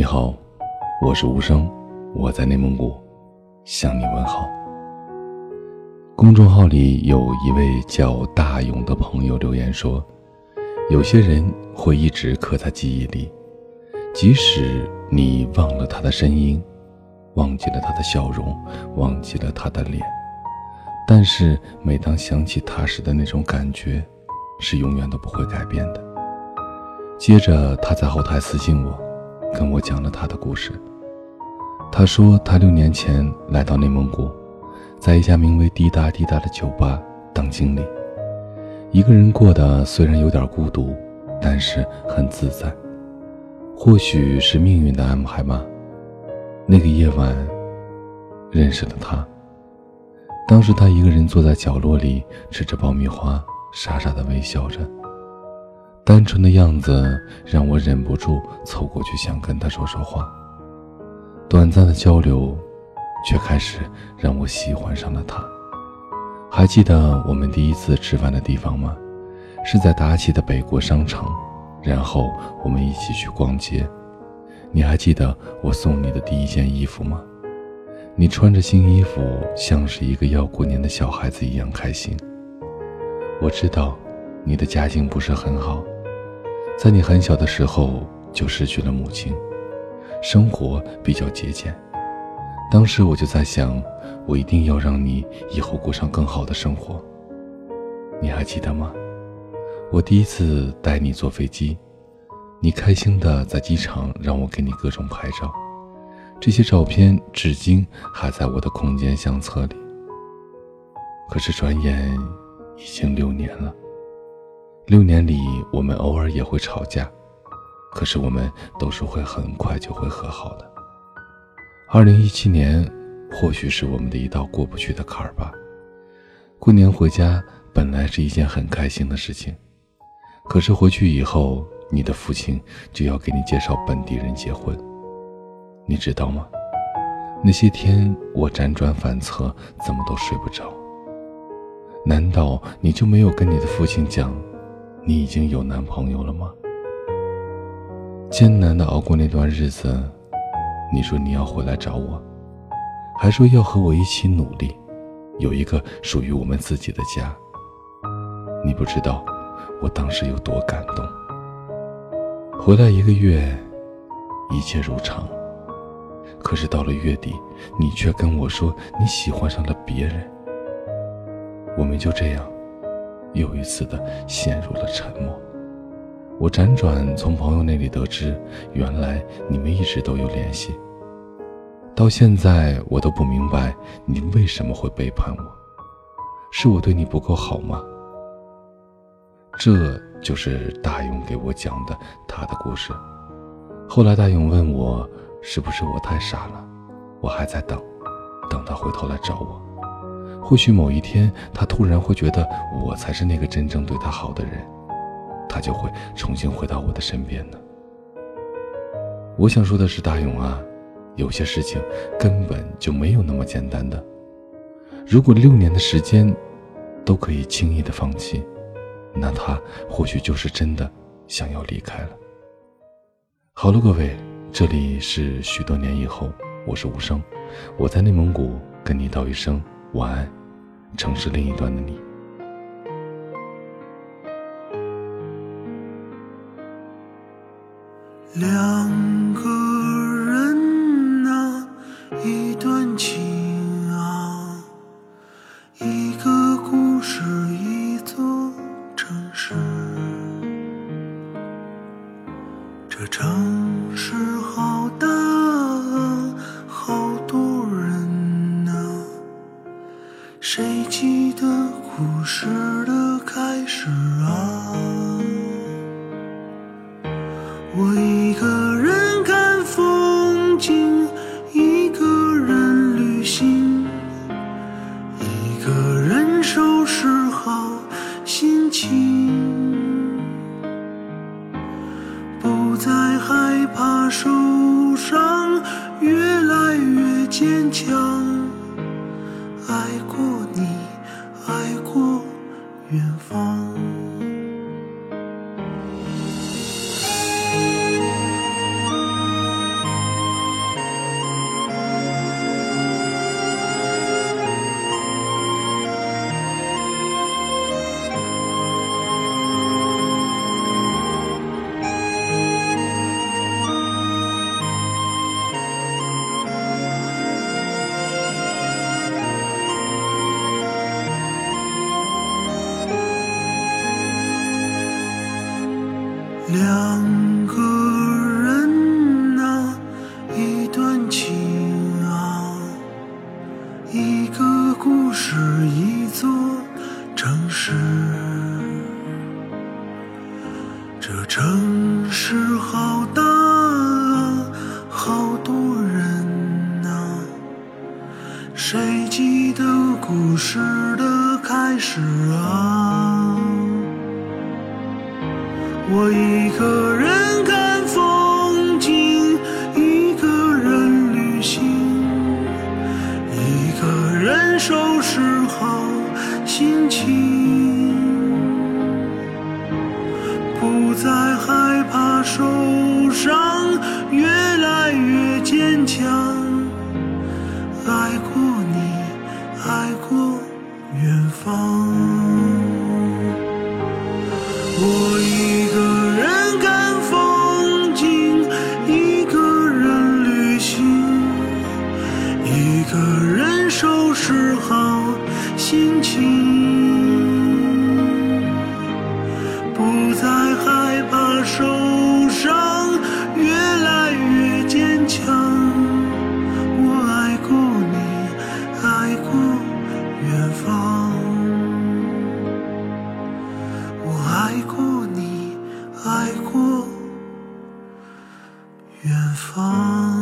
你好，我是无声，我在内蒙古向你问好。公众号里有一位叫大勇的朋友留言说：“有些人会一直刻在记忆里，即使你忘了他的声音，忘记了他的笑容，忘记了他的脸，但是每当想起他时的那种感觉，是永远都不会改变的。”接着他在后台私信我。跟我讲了他的故事。他说，他六年前来到内蒙古，在一家名为“滴答滴答”的酒吧当经理。一个人过得虽然有点孤独，但是很自在。或许是命运的安排吧。那个夜晚，认识了他。当时他一个人坐在角落里，吃着爆米花，傻傻的微笑着。单纯的样子让我忍不住凑过去想跟他说说话。短暂的交流，却开始让我喜欢上了他。还记得我们第一次吃饭的地方吗？是在达奇的北国商城，然后我们一起去逛街。你还记得我送你的第一件衣服吗？你穿着新衣服，像是一个要过年的小孩子一样开心。我知道，你的家境不是很好。在你很小的时候就失去了母亲，生活比较节俭。当时我就在想，我一定要让你以后过上更好的生活。你还记得吗？我第一次带你坐飞机，你开心的在机场让我给你各种拍照，这些照片至今还在我的空间相册里。可是转眼已经六年了。六年里，我们偶尔也会吵架，可是我们都是会很快就会和好的。二零一七年，或许是我们的一道过不去的坎儿吧。过年回家本来是一件很开心的事情，可是回去以后，你的父亲就要给你介绍本地人结婚，你知道吗？那些天我辗转反侧，怎么都睡不着。难道你就没有跟你的父亲讲？你已经有男朋友了吗？艰难的熬过那段日子，你说你要回来找我，还说要和我一起努力，有一个属于我们自己的家。你不知道我当时有多感动。回来一个月，一切如常，可是到了月底，你却跟我说你喜欢上了别人。我们就这样。又一次的陷入了沉默。我辗转从朋友那里得知，原来你们一直都有联系。到现在我都不明白你为什么会背叛我，是我对你不够好吗？这就是大勇给我讲的他的故事。后来大勇问我，是不是我太傻了？我还在等，等他回头来找我。或许某一天，他突然会觉得我才是那个真正对他好的人，他就会重新回到我的身边呢。我想说的是，大勇啊，有些事情根本就没有那么简单的。如果六年的时间都可以轻易的放弃，那他或许就是真的想要离开了。好了，各位，这里是许多年以后，我是无声，我在内蒙古跟你道一声晚安。城市另一端的你，两个人啊，一段事的开始啊？我一个人看风景，一个人旅行，一个人收拾好心情，不再害怕受伤，越来越坚强。爱过两个人啊，一段情啊，一个故事，一座城市。这城市好大啊，好多人啊，谁记得故事的开始啊？我一个人看风景，一个人旅行，一个人收拾好心情，不再害怕受一个人收拾好心情，不再害怕受伤，越来越坚强。我爱过你，爱过远方。我爱过你，爱过远方。